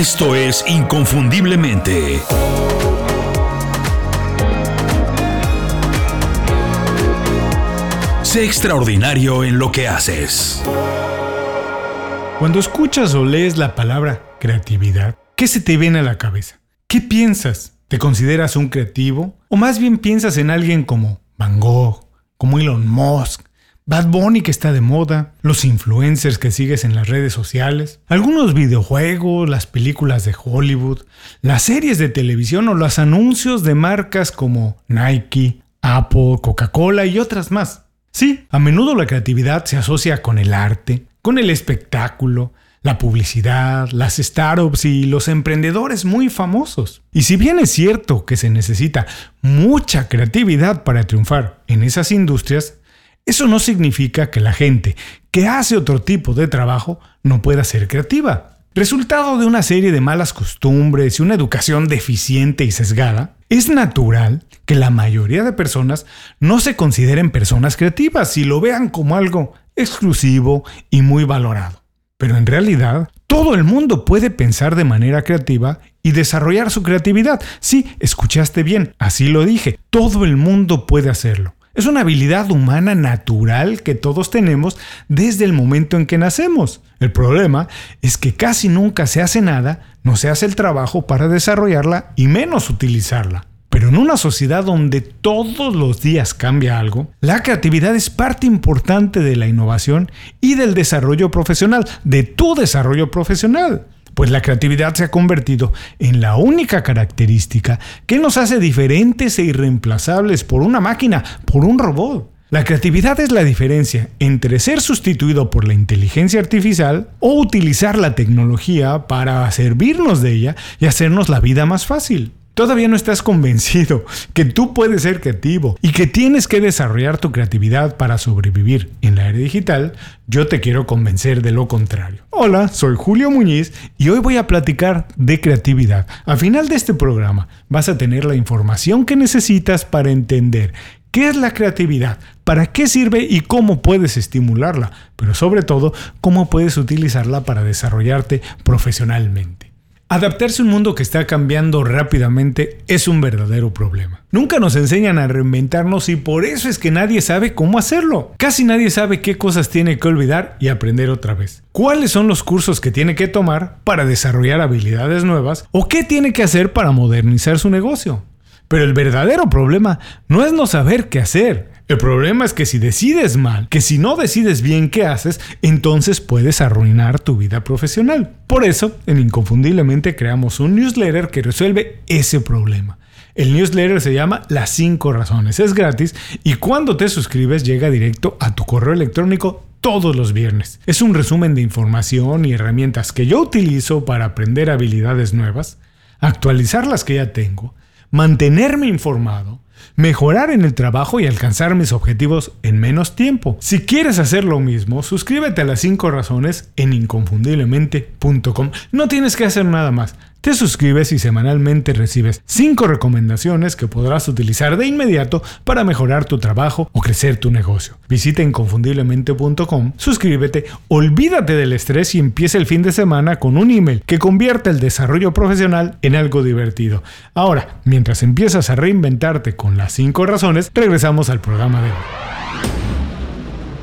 Esto es Inconfundiblemente. Sé extraordinario en lo que haces. Cuando escuchas o lees la palabra creatividad, ¿qué se te viene a la cabeza? ¿Qué piensas? ¿Te consideras un creativo? ¿O más bien piensas en alguien como Van Gogh, como Elon Musk, Bad Bunny que está de moda, los influencers que sigues en las redes sociales, algunos videojuegos, las películas de Hollywood, las series de televisión o los anuncios de marcas como Nike, Apple, Coca-Cola y otras más. Sí, a menudo la creatividad se asocia con el arte, con el espectáculo, la publicidad, las startups y los emprendedores muy famosos. Y si bien es cierto que se necesita mucha creatividad para triunfar en esas industrias, eso no significa que la gente que hace otro tipo de trabajo no pueda ser creativa. Resultado de una serie de malas costumbres y una educación deficiente y sesgada, es natural que la mayoría de personas no se consideren personas creativas y lo vean como algo exclusivo y muy valorado. Pero en realidad, todo el mundo puede pensar de manera creativa y desarrollar su creatividad. Sí, escuchaste bien, así lo dije, todo el mundo puede hacerlo. Es una habilidad humana natural que todos tenemos desde el momento en que nacemos. El problema es que casi nunca se hace nada, no se hace el trabajo para desarrollarla y menos utilizarla. Pero en una sociedad donde todos los días cambia algo, la creatividad es parte importante de la innovación y del desarrollo profesional, de tu desarrollo profesional pues la creatividad se ha convertido en la única característica que nos hace diferentes e irreemplazables por una máquina, por un robot. La creatividad es la diferencia entre ser sustituido por la inteligencia artificial o utilizar la tecnología para servirnos de ella y hacernos la vida más fácil todavía no estás convencido que tú puedes ser creativo y que tienes que desarrollar tu creatividad para sobrevivir en la era digital, yo te quiero convencer de lo contrario. Hola, soy Julio Muñiz y hoy voy a platicar de creatividad. Al final de este programa vas a tener la información que necesitas para entender ¿Qué es la creatividad? ¿Para qué sirve y cómo puedes estimularla? Pero sobre todo, cómo puedes utilizarla para desarrollarte profesionalmente. Adaptarse a un mundo que está cambiando rápidamente es un verdadero problema. Nunca nos enseñan a reinventarnos y por eso es que nadie sabe cómo hacerlo. Casi nadie sabe qué cosas tiene que olvidar y aprender otra vez. ¿Cuáles son los cursos que tiene que tomar para desarrollar habilidades nuevas o qué tiene que hacer para modernizar su negocio? Pero el verdadero problema no es no saber qué hacer, el problema es que si decides mal, que si no decides bien qué haces, entonces puedes arruinar tu vida profesional. Por eso, en Inconfundiblemente creamos un newsletter que resuelve ese problema. El newsletter se llama Las 5 razones. Es gratis y cuando te suscribes llega directo a tu correo electrónico todos los viernes. Es un resumen de información y herramientas que yo utilizo para aprender habilidades nuevas, actualizar las que ya tengo, mantenerme informado, mejorar en el trabajo y alcanzar mis objetivos en menos tiempo. Si quieres hacer lo mismo, suscríbete a las 5 razones en inconfundiblemente.com. No tienes que hacer nada más. Te suscribes y semanalmente recibes 5 recomendaciones que podrás utilizar de inmediato para mejorar tu trabajo o crecer tu negocio. Visita inconfundiblemente.com, suscríbete, olvídate del estrés y empieza el fin de semana con un email que convierte el desarrollo profesional en algo divertido. Ahora, mientras empiezas a reinventarte con las 5 razones, regresamos al programa de hoy.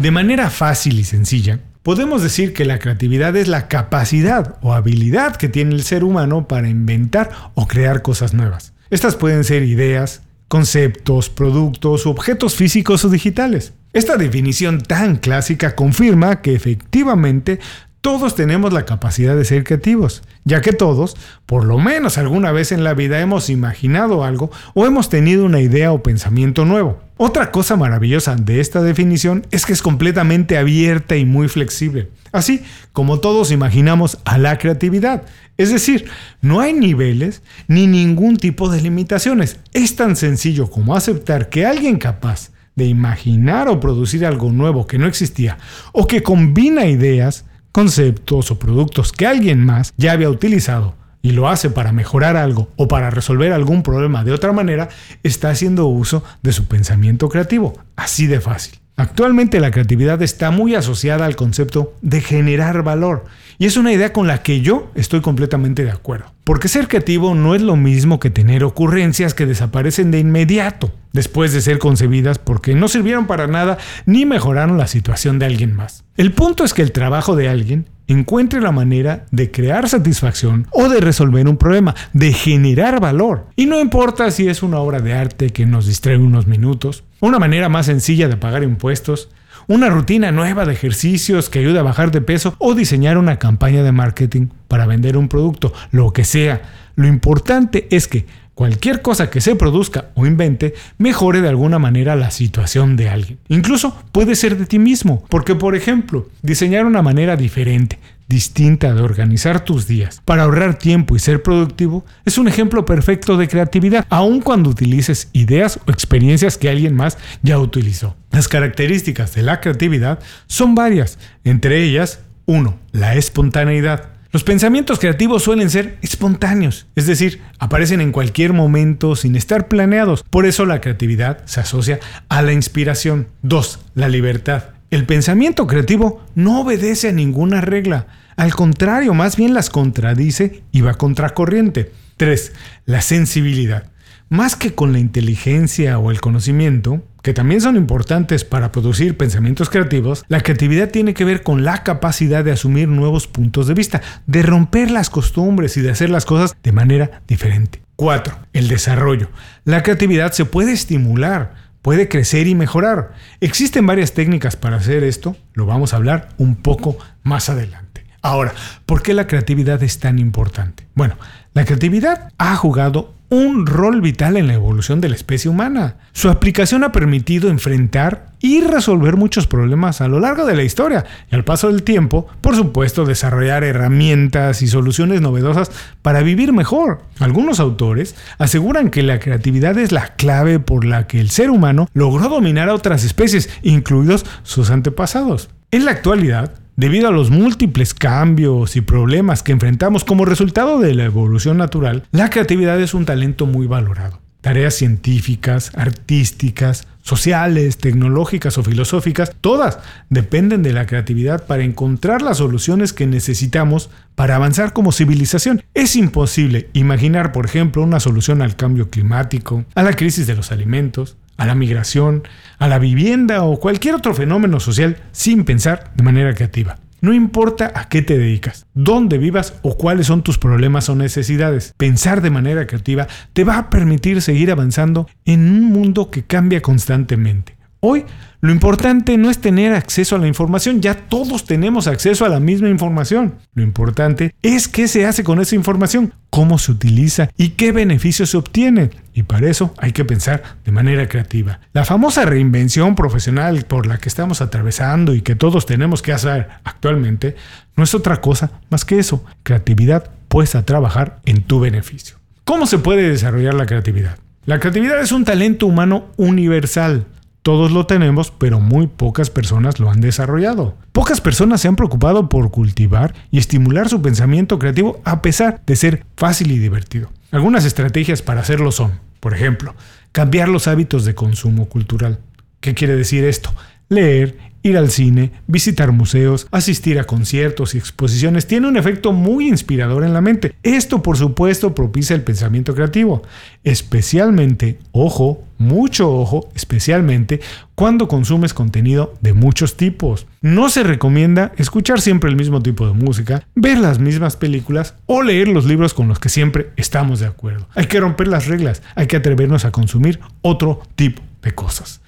De manera fácil y sencilla, Podemos decir que la creatividad es la capacidad o habilidad que tiene el ser humano para inventar o crear cosas nuevas. Estas pueden ser ideas, conceptos, productos, objetos físicos o digitales. Esta definición tan clásica confirma que efectivamente todos tenemos la capacidad de ser creativos, ya que todos, por lo menos alguna vez en la vida, hemos imaginado algo o hemos tenido una idea o pensamiento nuevo. Otra cosa maravillosa de esta definición es que es completamente abierta y muy flexible, así como todos imaginamos a la creatividad. Es decir, no hay niveles ni ningún tipo de limitaciones. Es tan sencillo como aceptar que alguien capaz de imaginar o producir algo nuevo que no existía o que combina ideas conceptos o productos que alguien más ya había utilizado y lo hace para mejorar algo o para resolver algún problema de otra manera, está haciendo uso de su pensamiento creativo. Así de fácil. Actualmente la creatividad está muy asociada al concepto de generar valor Y es una idea con la que yo estoy completamente de acuerdo. Porque ser creativo no es lo mismo que tener ocurrencias que desaparecen de inmediato, después de ser concebidas porque no sirvieron para nada ni mejoraron la situación de alguien más. El punto es que el trabajo de alguien encuentre la manera de crear satisfacción o de resolver un problema, de generar valor. Y no importa si es una obra de arte que nos distrae unos minutos, una manera más sencilla de pagar impuestos, una rutina nueva de ejercicios que ayude a bajar de peso o diseñar una campaña de marketing para vender un producto, lo que sea. Lo importante es que cualquier cosa que se produzca o invente mejore de alguna manera la situación de alguien. Incluso puede ser de ti mismo, porque por ejemplo, diseñar una manera diferente, distinta de organizar tus días para ahorrar tiempo y ser productivo es un ejemplo perfecto de creatividad, aun cuando utilices ideas o experiencias que alguien más ya utilizó. Las características de la creatividad son varias, entre ellas, 1. La espontaneidad. Los pensamientos creativos suelen ser espontáneos, es decir, aparecen en cualquier momento sin estar planeados. Por eso la creatividad se asocia a la inspiración. 2. La libertad. El pensamiento creativo no obedece a ninguna regla. Al contrario, más bien las contradice y va contracorriente. 3. La sensibilidad. Más que con la inteligencia o el conocimiento, que también son importantes para producir pensamientos creativos, la creatividad tiene que ver con la capacidad de asumir nuevos puntos de vista, de romper las costumbres y de hacer las cosas de manera diferente. 4. El desarrollo. La creatividad se puede estimular, puede crecer y mejorar. Existen varias técnicas para hacer esto, lo vamos a hablar un poco más adelante. Ahora, ¿por qué la creatividad es tan importante? Bueno, la creatividad ha jugado un rol vital en la evolución de la especie humana. Su aplicación ha permitido enfrentar y resolver muchos problemas a lo largo de la historia y al paso del tiempo, por supuesto, desarrollar herramientas y soluciones novedosas para vivir mejor. Algunos autores aseguran que la creatividad es la clave por la que el ser humano logró dominar a otras especies, incluidos sus antepasados. En la actualidad, Debido a los múltiples cambios y problemas que enfrentamos como resultado de la evolución natural, la creatividad es un talento muy valorado. Tareas científicas, artísticas, sociales, tecnológicas o filosóficas, todas dependen de la creatividad para encontrar las soluciones que necesitamos para avanzar como civilización. Es imposible imaginar, por ejemplo, una solución al cambio climático, a la crisis de los alimentos, a la migración, a la vivienda o cualquier otro fenómeno social sin pensar de manera creativa. No importa a qué te dedicas, dónde vivas o cuáles son tus problemas o necesidades, pensar de manera creativa te va a permitir seguir avanzando en un mundo que cambia constantemente. Hoy lo importante no es tener acceso a la información, ya todos tenemos acceso a la misma información. Lo importante es qué se hace con esa información, cómo se utiliza y qué beneficios se obtienen. Y para eso hay que pensar de manera creativa. La famosa reinvención profesional por la que estamos atravesando y que todos tenemos que hacer actualmente no es otra cosa más que eso, creatividad puesta a trabajar en tu beneficio. ¿Cómo se puede desarrollar la creatividad? La creatividad es un talento humano universal todos lo tenemos, pero muy pocas personas lo han desarrollado. Pocas personas se han preocupado por cultivar y estimular su pensamiento creativo a pesar de ser fácil y divertido. Algunas estrategias para hacerlo son, por ejemplo, cambiar los hábitos de consumo cultural. ¿Qué quiere decir esto? Leer, Ir al cine, visitar museos, asistir a conciertos y exposiciones tiene un efecto muy inspirador en la mente. Esto, por supuesto, propicia el pensamiento creativo. Especialmente, ojo, mucho ojo, especialmente cuando consumes contenido de muchos tipos. No se recomienda escuchar siempre el mismo tipo de música, ver las mismas películas o leer los libros con los que siempre estamos de acuerdo. Hay que romper las reglas, hay que atrevernos a consumir otro tipo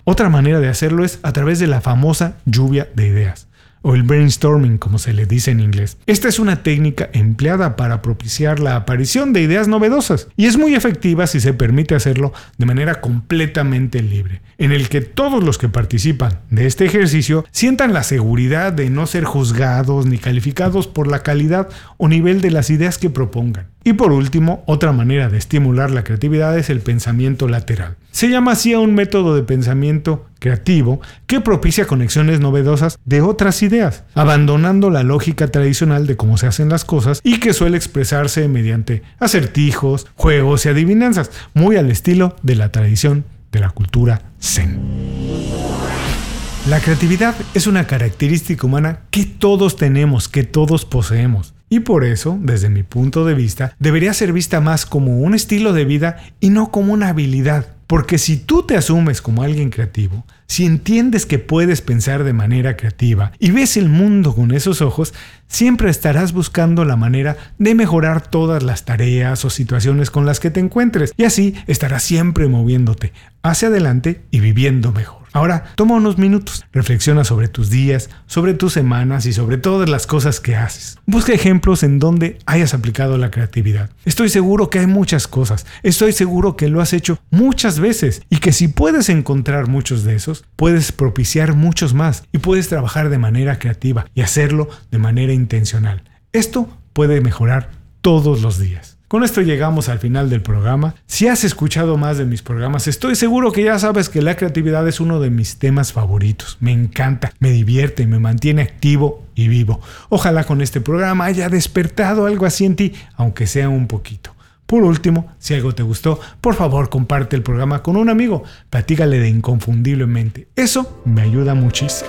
Otra manera de hacerlo es a través de la famosa lluvia de ideas o el brainstorming como se le dice en inglés. Esta es una técnica empleada para propiciar la aparición de ideas novedosas y es muy efectiva si se permite hacerlo de manera completamente libre, en el que todos los que participan de este ejercicio sientan la seguridad de no ser juzgados ni calificados por la calidad o nivel de las ideas que propongan. Y por último, otra manera de estimular la creatividad es el pensamiento lateral. Se llama así a un método de pensamiento creativo que propicia conexiones novedosas de otras ideas, abandonando la lógica tradicional de cómo se hacen las cosas y que suele expresarse mediante acertijos, juegos y adivinanzas, muy al estilo de la tradición de la cultura zen. La creatividad es una característica humana que todos tenemos, que todos poseemos. Y por eso, desde mi punto de vista, debería ser vista más como un estilo de vida y no como una habilidad. Porque si tú te asumes como alguien creativo, si entiendes que puedes pensar de manera creativa y ves el mundo con esos ojos, siempre estarás buscando la manera de mejorar todas las tareas o situaciones con las que te encuentres y así estarás siempre moviéndote hacia adelante y viviendo mejor. Ahora, toma unos minutos, reflexiona sobre tus días, sobre tus semanas y sobre todas las cosas que haces. Busca ejemplos en donde hayas aplicado la creatividad. Estoy seguro que hay muchas cosas, estoy seguro que lo has hecho muchas veces y que si puedes encontrar muchos de esos, puedes propiciar muchos más y puedes trabajar de manera creativa y hacerlo de manera intencional. Esto puede mejorar todos los días. Con esto llegamos al final del programa. Si has escuchado más de mis programas, estoy seguro que ya sabes que la creatividad es uno de mis temas favoritos. Me encanta, me divierte, me mantiene activo y vivo. Ojalá con este programa haya despertado algo así en ti, aunque sea un poquito. Por último, si algo te gustó, por favor comparte el programa con un amigo, platícale de inconfundiblemente. Eso me ayuda muchísimo.